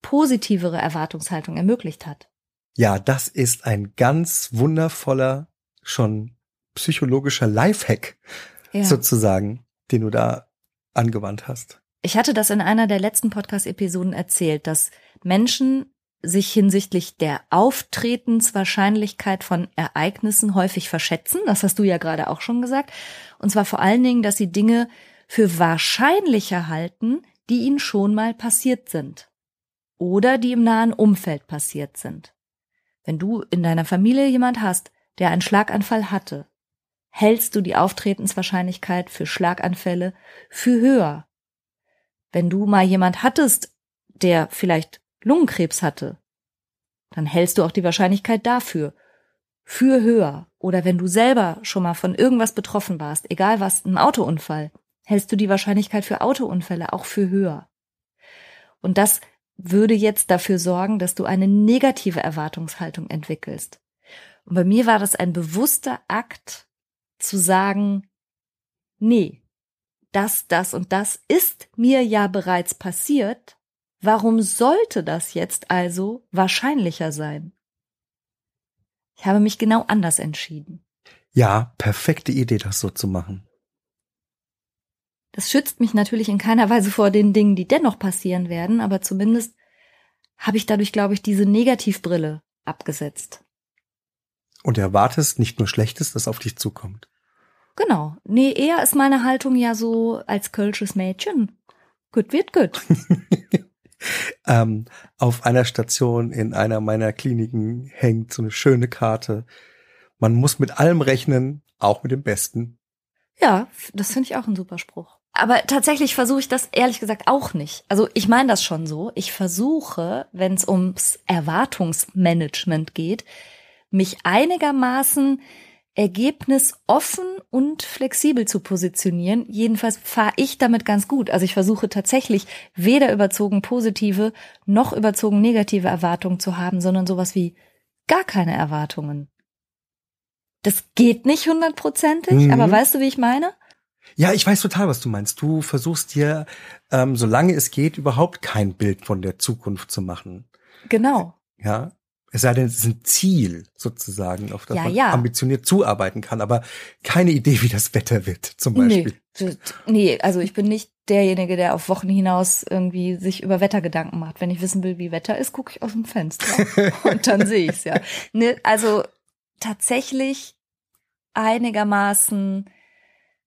positivere Erwartungshaltung ermöglicht hat. Ja, das ist ein ganz wundervoller, schon psychologischer Lifehack ja. sozusagen, den du da angewandt hast. Ich hatte das in einer der letzten Podcast-Episoden erzählt, dass Menschen sich hinsichtlich der Auftretenswahrscheinlichkeit von Ereignissen häufig verschätzen. Das hast du ja gerade auch schon gesagt. Und zwar vor allen Dingen, dass sie Dinge für wahrscheinlicher halten, die ihnen schon mal passiert sind. Oder die im nahen Umfeld passiert sind. Wenn du in deiner Familie jemand hast, der einen Schlaganfall hatte, hältst du die Auftretenswahrscheinlichkeit für Schlaganfälle für höher. Wenn du mal jemand hattest, der vielleicht Lungenkrebs hatte, dann hältst du auch die Wahrscheinlichkeit dafür für höher. Oder wenn du selber schon mal von irgendwas betroffen warst, egal was, ein Autounfall, hältst du die Wahrscheinlichkeit für Autounfälle auch für höher. Und das würde jetzt dafür sorgen, dass du eine negative Erwartungshaltung entwickelst. Und bei mir war das ein bewusster Akt, zu sagen, nee, das, das und das ist mir ja bereits passiert, warum sollte das jetzt also wahrscheinlicher sein? Ich habe mich genau anders entschieden. Ja, perfekte Idee, das so zu machen. Das schützt mich natürlich in keiner Weise vor den Dingen, die dennoch passieren werden, aber zumindest habe ich dadurch, glaube ich, diese Negativbrille abgesetzt. Und erwartest nicht nur Schlechtes, das auf dich zukommt. Genau. Nee, eher ist meine Haltung ja so als kölsches Mädchen. Gut wird gut. ähm, auf einer Station in einer meiner Kliniken hängt so eine schöne Karte. Man muss mit allem rechnen, auch mit dem Besten. Ja, das finde ich auch ein super Spruch. Aber tatsächlich versuche ich das ehrlich gesagt auch nicht. Also ich meine das schon so. Ich versuche, wenn es ums Erwartungsmanagement geht, mich einigermaßen ergebnisoffen und flexibel zu positionieren. Jedenfalls fahre ich damit ganz gut. Also ich versuche tatsächlich weder überzogen positive noch überzogen negative Erwartungen zu haben, sondern sowas wie gar keine Erwartungen. Das geht nicht hundertprozentig, mhm. aber weißt du, wie ich meine? Ja, ich weiß total, was du meinst. Du versuchst dir, ähm, solange es geht, überhaupt kein Bild von der Zukunft zu machen. Genau. Ja, es sei denn, es ist ein Ziel sozusagen, auf das ja, man ja. ambitioniert zuarbeiten kann, aber keine Idee, wie das Wetter wird, zum Beispiel. Nee, nee, also ich bin nicht derjenige, der auf Wochen hinaus irgendwie sich über Wetter Gedanken macht. Wenn ich wissen will, wie Wetter ist, gucke ich aus dem Fenster und dann sehe ich es ja. Nee, also tatsächlich einigermaßen,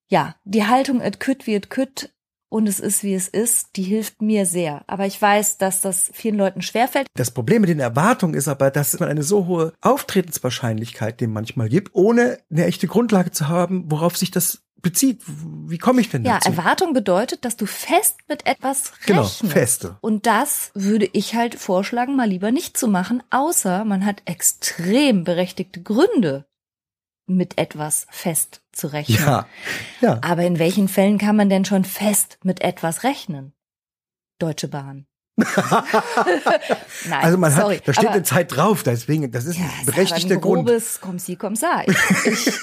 ja, die Haltung et kütt wie et kütt und es ist, wie es ist, die hilft mir sehr. Aber ich weiß, dass das vielen Leuten schwerfällt. Das Problem mit den Erwartungen ist aber, dass man eine so hohe Auftretenswahrscheinlichkeit dem manchmal gibt, ohne eine echte Grundlage zu haben, worauf sich das bezieht. Wie komme ich denn dazu? Ja, Erwartung bedeutet, dass du fest mit etwas genau, rechnest. Genau, feste. Und das würde ich halt vorschlagen, mal lieber nicht zu machen, außer man hat extrem berechtigte Gründe, mit etwas fest zu rechnen. Ja, ja. Aber in welchen Fällen kann man denn schon fest mit etwas rechnen? Deutsche Bahn. Nein, also man sorry, hat, da steht aber, eine Zeit drauf, deswegen, das ist ja, ein berechtigter Grund. Grobes komm sie, komm. Ich, ich,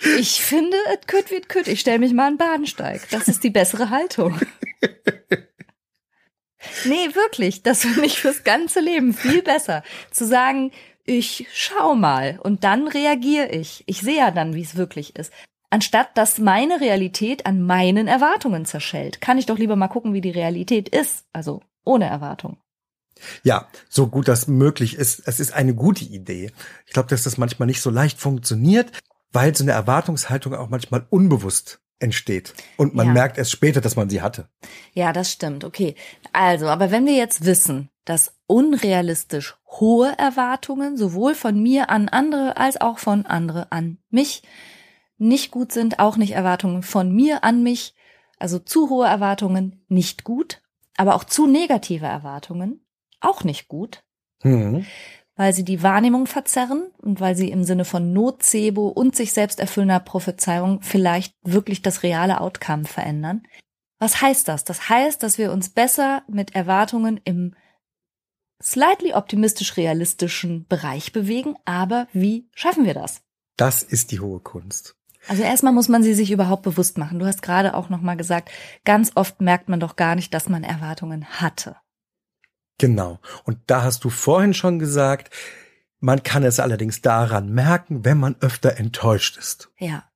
ich finde, es kütt wird kütt. Ich stelle mich mal an Bahnsteig. Das ist die bessere Haltung. Nee, wirklich. Das finde ich fürs ganze Leben viel besser. Zu sagen, ich schau mal und dann reagiere ich. Ich sehe ja dann, wie es wirklich ist. Anstatt dass meine Realität an meinen Erwartungen zerschellt, kann ich doch lieber mal gucken, wie die Realität ist. Also ohne Erwartung. Ja, so gut das möglich ist. Es ist eine gute Idee. Ich glaube, dass das manchmal nicht so leicht funktioniert, weil so eine Erwartungshaltung auch manchmal unbewusst entsteht. Und man ja. merkt erst später, dass man sie hatte. Ja, das stimmt. Okay. Also, aber wenn wir jetzt wissen, dass unrealistisch hohe Erwartungen sowohl von mir an andere als auch von andere an mich nicht gut sind, auch nicht Erwartungen von mir an mich, also zu hohe Erwartungen nicht gut, aber auch zu negative Erwartungen auch nicht gut. Mhm weil sie die Wahrnehmung verzerren und weil sie im Sinne von Nocebo und sich selbst erfüllender Prophezeiung vielleicht wirklich das reale Outcome verändern. Was heißt das? Das heißt, dass wir uns besser mit Erwartungen im slightly optimistisch realistischen Bereich bewegen, aber wie schaffen wir das? Das ist die hohe Kunst. Also erstmal muss man sie sich überhaupt bewusst machen. Du hast gerade auch noch mal gesagt, ganz oft merkt man doch gar nicht, dass man Erwartungen hatte. Genau. Und da hast du vorhin schon gesagt, man kann es allerdings daran merken, wenn man öfter enttäuscht ist. Ja.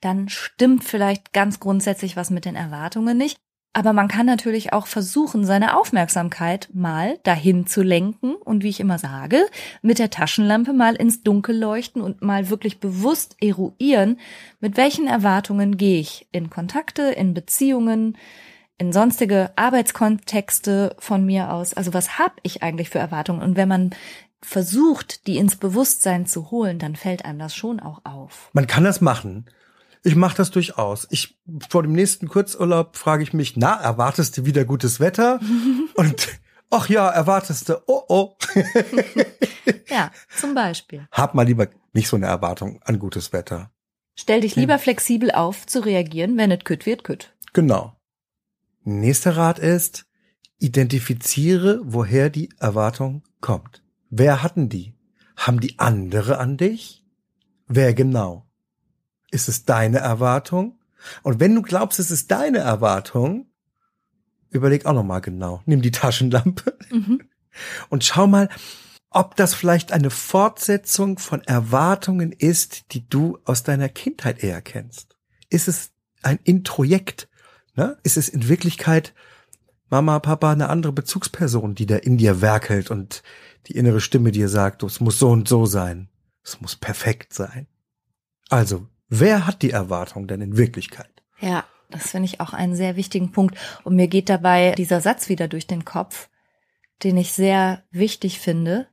Dann stimmt vielleicht ganz grundsätzlich was mit den Erwartungen nicht. Aber man kann natürlich auch versuchen, seine Aufmerksamkeit mal dahin zu lenken und wie ich immer sage, mit der Taschenlampe mal ins Dunkel leuchten und mal wirklich bewusst eruieren, mit welchen Erwartungen gehe ich in Kontakte, in Beziehungen, in sonstige Arbeitskontexte von mir aus. Also was habe ich eigentlich für Erwartungen? Und wenn man versucht, die ins Bewusstsein zu holen, dann fällt einem das schon auch auf. Man kann das machen. Ich mache das durchaus. Ich vor dem nächsten Kurzurlaub frage ich mich, na, erwartest du wieder gutes Wetter? Und ach ja, erwartest du, oh oh. ja, zum Beispiel. Hab mal lieber nicht so eine Erwartung an gutes Wetter. Stell dich lieber flexibel auf, zu reagieren, wenn es kütt wird, kütt. Genau. Nächster Rat ist, identifiziere, woher die Erwartung kommt. Wer hatten die? Haben die andere an dich? Wer genau? Ist es deine Erwartung? Und wenn du glaubst, es ist deine Erwartung, überleg auch nochmal genau. Nimm die Taschenlampe mhm. und schau mal, ob das vielleicht eine Fortsetzung von Erwartungen ist, die du aus deiner Kindheit eher kennst. Ist es ein Introjekt Ne? Ist es in Wirklichkeit Mama, Papa eine andere Bezugsperson, die da in dir werkelt und die innere Stimme dir sagt, es muss so und so sein. Es muss perfekt sein. Also, wer hat die Erwartung denn in Wirklichkeit? Ja, das finde ich auch einen sehr wichtigen Punkt. Und mir geht dabei dieser Satz wieder durch den Kopf, den ich sehr wichtig finde,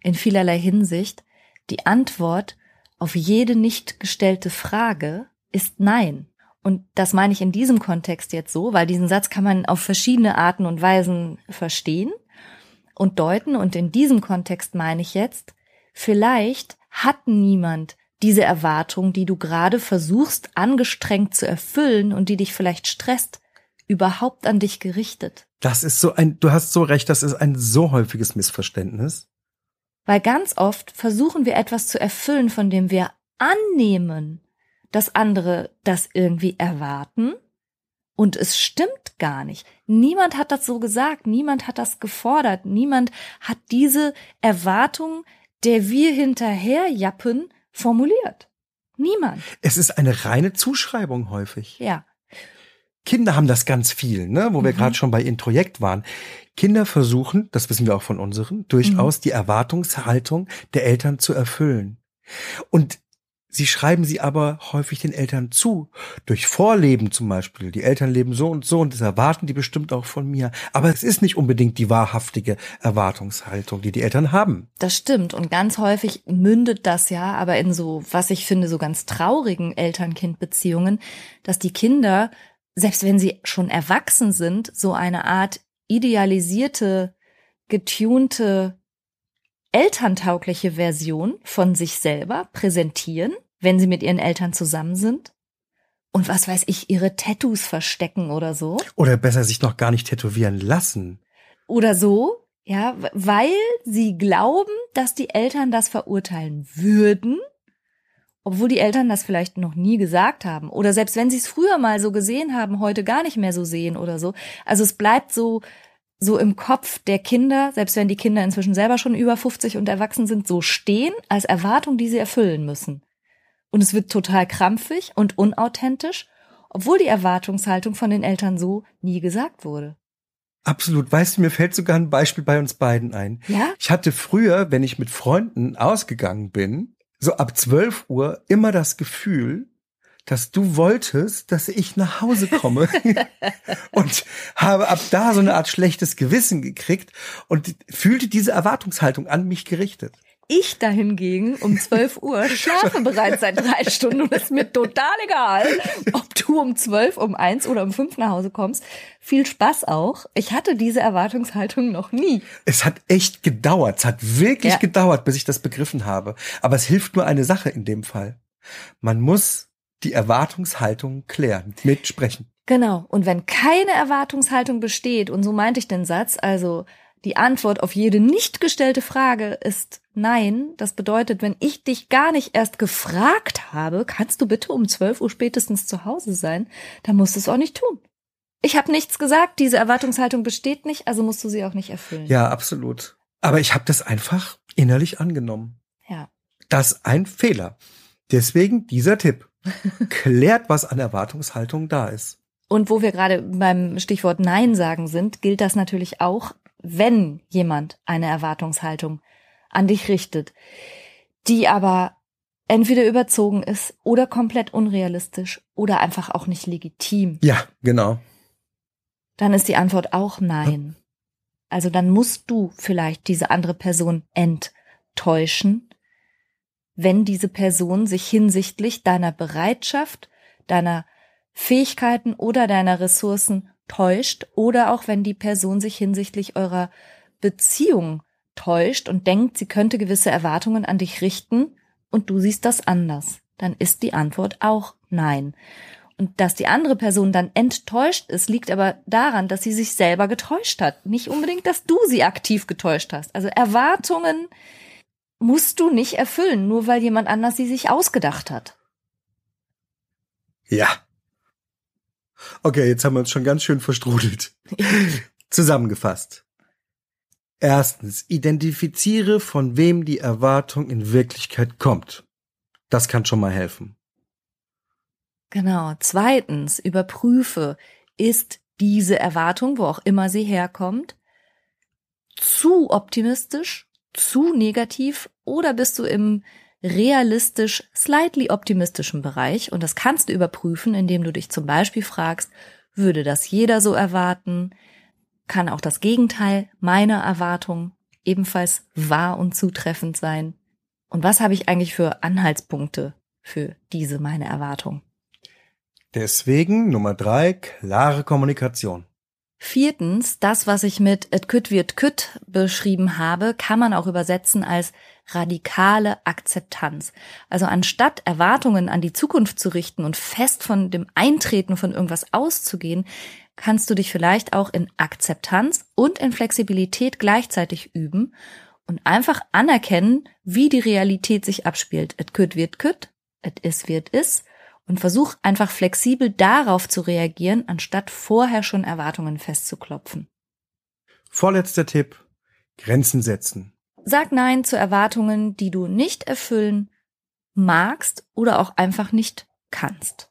in vielerlei Hinsicht. Die Antwort auf jede nicht gestellte Frage ist Nein. Und das meine ich in diesem Kontext jetzt so, weil diesen Satz kann man auf verschiedene Arten und Weisen verstehen und deuten. Und in diesem Kontext meine ich jetzt, vielleicht hat niemand diese Erwartung, die du gerade versuchst angestrengt zu erfüllen und die dich vielleicht stresst, überhaupt an dich gerichtet. Das ist so ein, du hast so recht, das ist ein so häufiges Missverständnis. Weil ganz oft versuchen wir etwas zu erfüllen, von dem wir annehmen, dass andere das irgendwie erwarten. Und es stimmt gar nicht. Niemand hat das so gesagt, niemand hat das gefordert, niemand hat diese Erwartung, der wir hinterherjappen, formuliert. Niemand. Es ist eine reine Zuschreibung häufig. Ja. Kinder haben das ganz viel, ne, wo wir mhm. gerade schon bei Introjekt waren. Kinder versuchen, das wissen wir auch von unseren, durchaus mhm. die Erwartungshaltung der Eltern zu erfüllen. Und Sie schreiben sie aber häufig den Eltern zu. Durch Vorleben zum Beispiel. Die Eltern leben so und so und das erwarten die bestimmt auch von mir. Aber es ist nicht unbedingt die wahrhaftige Erwartungshaltung, die die Eltern haben. Das stimmt. Und ganz häufig mündet das ja aber in so, was ich finde, so ganz traurigen Eltern-Kind-Beziehungen, dass die Kinder, selbst wenn sie schon erwachsen sind, so eine Art idealisierte, getunte elterntaugliche Version von sich selber präsentieren wenn sie mit ihren Eltern zusammen sind? Und was weiß ich, ihre Tattoos verstecken oder so? Oder besser sich noch gar nicht tätowieren lassen. Oder so, ja, weil sie glauben, dass die Eltern das verurteilen würden, obwohl die Eltern das vielleicht noch nie gesagt haben. Oder selbst wenn sie es früher mal so gesehen haben, heute gar nicht mehr so sehen oder so. Also es bleibt so so im Kopf der Kinder, selbst wenn die Kinder inzwischen selber schon über 50 und erwachsen sind, so stehen als Erwartung, die sie erfüllen müssen. Und es wird total krampfig und unauthentisch, obwohl die Erwartungshaltung von den Eltern so nie gesagt wurde. Absolut. Weißt du, mir fällt sogar ein Beispiel bei uns beiden ein. Ja? Ich hatte früher, wenn ich mit Freunden ausgegangen bin, so ab 12 Uhr immer das Gefühl, dass du wolltest, dass ich nach Hause komme und habe ab da so eine Art schlechtes Gewissen gekriegt und fühlte diese Erwartungshaltung an mich gerichtet. Ich dahingegen um 12 Uhr schlafe bereits seit drei Stunden und es ist mir total egal, ob du um 12, um 1 oder um 5 nach Hause kommst. Viel Spaß auch. Ich hatte diese Erwartungshaltung noch nie. Es hat echt gedauert. Es hat wirklich ja. gedauert, bis ich das begriffen habe. Aber es hilft nur eine Sache in dem Fall. Man muss die Erwartungshaltung klären, mitsprechen. Genau. Und wenn keine Erwartungshaltung besteht, und so meinte ich den Satz, also die Antwort auf jede nicht gestellte Frage ist nein. Das bedeutet, wenn ich dich gar nicht erst gefragt habe, kannst du bitte um 12 Uhr spätestens zu Hause sein, dann musst du es auch nicht tun. Ich habe nichts gesagt, diese Erwartungshaltung besteht nicht, also musst du sie auch nicht erfüllen. Ja, absolut. Aber ich habe das einfach innerlich angenommen. Ja. Das ist ein Fehler. Deswegen dieser Tipp. Klärt, was an Erwartungshaltung da ist. Und wo wir gerade beim Stichwort Nein sagen sind, gilt das natürlich auch, wenn jemand eine Erwartungshaltung an dich richtet, die aber entweder überzogen ist oder komplett unrealistisch oder einfach auch nicht legitim. Ja, genau. Dann ist die Antwort auch nein. Also dann musst du vielleicht diese andere Person enttäuschen, wenn diese Person sich hinsichtlich deiner Bereitschaft, deiner Fähigkeiten oder deiner Ressourcen täuscht oder auch wenn die Person sich hinsichtlich eurer Beziehung täuscht und denkt, sie könnte gewisse Erwartungen an dich richten und du siehst das anders, dann ist die Antwort auch nein. Und dass die andere Person dann enttäuscht ist, liegt aber daran, dass sie sich selber getäuscht hat. Nicht unbedingt, dass du sie aktiv getäuscht hast. Also Erwartungen musst du nicht erfüllen, nur weil jemand anders sie sich ausgedacht hat. Ja, Okay, jetzt haben wir uns schon ganz schön verstrudelt. Zusammengefasst. Erstens, identifiziere, von wem die Erwartung in Wirklichkeit kommt. Das kann schon mal helfen. Genau. Zweitens, überprüfe, ist diese Erwartung, wo auch immer sie herkommt, zu optimistisch, zu negativ oder bist du im realistisch, slightly optimistischen Bereich. Und das kannst du überprüfen, indem du dich zum Beispiel fragst, würde das jeder so erwarten? Kann auch das Gegenteil meiner Erwartung ebenfalls wahr und zutreffend sein? Und was habe ich eigentlich für Anhaltspunkte für diese meine Erwartung? Deswegen Nummer drei, klare Kommunikation. Viertens, das, was ich mit et kütt wird kütt beschrieben habe, kann man auch übersetzen als radikale Akzeptanz. Also anstatt Erwartungen an die Zukunft zu richten und fest von dem Eintreten von irgendwas auszugehen, kannst du dich vielleicht auch in Akzeptanz und in Flexibilität gleichzeitig üben und einfach anerkennen, wie die Realität sich abspielt. Et kütt wird kütt, et is wird is und versuch einfach flexibel darauf zu reagieren, anstatt vorher schon Erwartungen festzuklopfen. Vorletzter Tipp. Grenzen setzen. Sag Nein zu Erwartungen, die du nicht erfüllen magst oder auch einfach nicht kannst.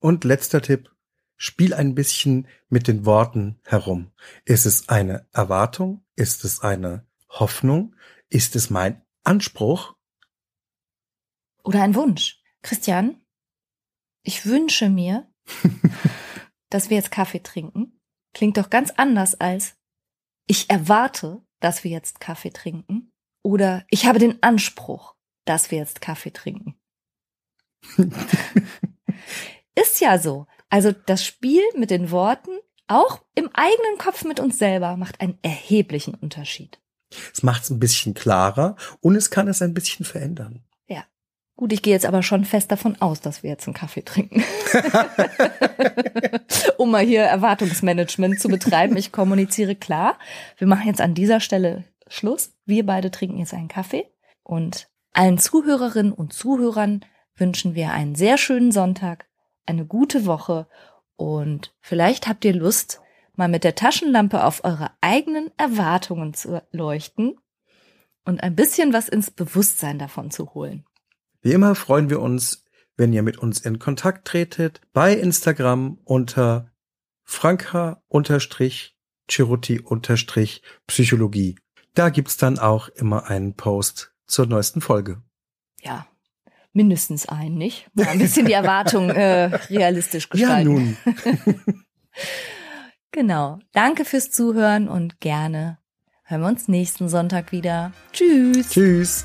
Und letzter Tipp. Spiel ein bisschen mit den Worten herum. Ist es eine Erwartung? Ist es eine Hoffnung? Ist es mein Anspruch? Oder ein Wunsch. Christian, ich wünsche mir, dass wir jetzt Kaffee trinken. Klingt doch ganz anders als ich erwarte, dass wir jetzt Kaffee trinken. Oder ich habe den Anspruch, dass wir jetzt Kaffee trinken. Ist ja so. Also das Spiel mit den Worten, auch im eigenen Kopf mit uns selber, macht einen erheblichen Unterschied. Es macht es ein bisschen klarer und es kann es ein bisschen verändern. Gut, ich gehe jetzt aber schon fest davon aus, dass wir jetzt einen Kaffee trinken. um mal hier Erwartungsmanagement zu betreiben. Ich kommuniziere klar. Wir machen jetzt an dieser Stelle Schluss. Wir beide trinken jetzt einen Kaffee. Und allen Zuhörerinnen und Zuhörern wünschen wir einen sehr schönen Sonntag, eine gute Woche und vielleicht habt ihr Lust, mal mit der Taschenlampe auf eure eigenen Erwartungen zu leuchten und ein bisschen was ins Bewusstsein davon zu holen. Wie immer freuen wir uns, wenn ihr mit uns in Kontakt tretet, bei Instagram unter franka-chiruti-psychologie. Da gibt's dann auch immer einen Post zur neuesten Folge. Ja, mindestens einen, nicht? Mal ein bisschen die Erwartung äh, realistisch gestalten. Ja, nun. genau. Danke fürs Zuhören und gerne hören wir uns nächsten Sonntag wieder. Tschüss. Tschüss.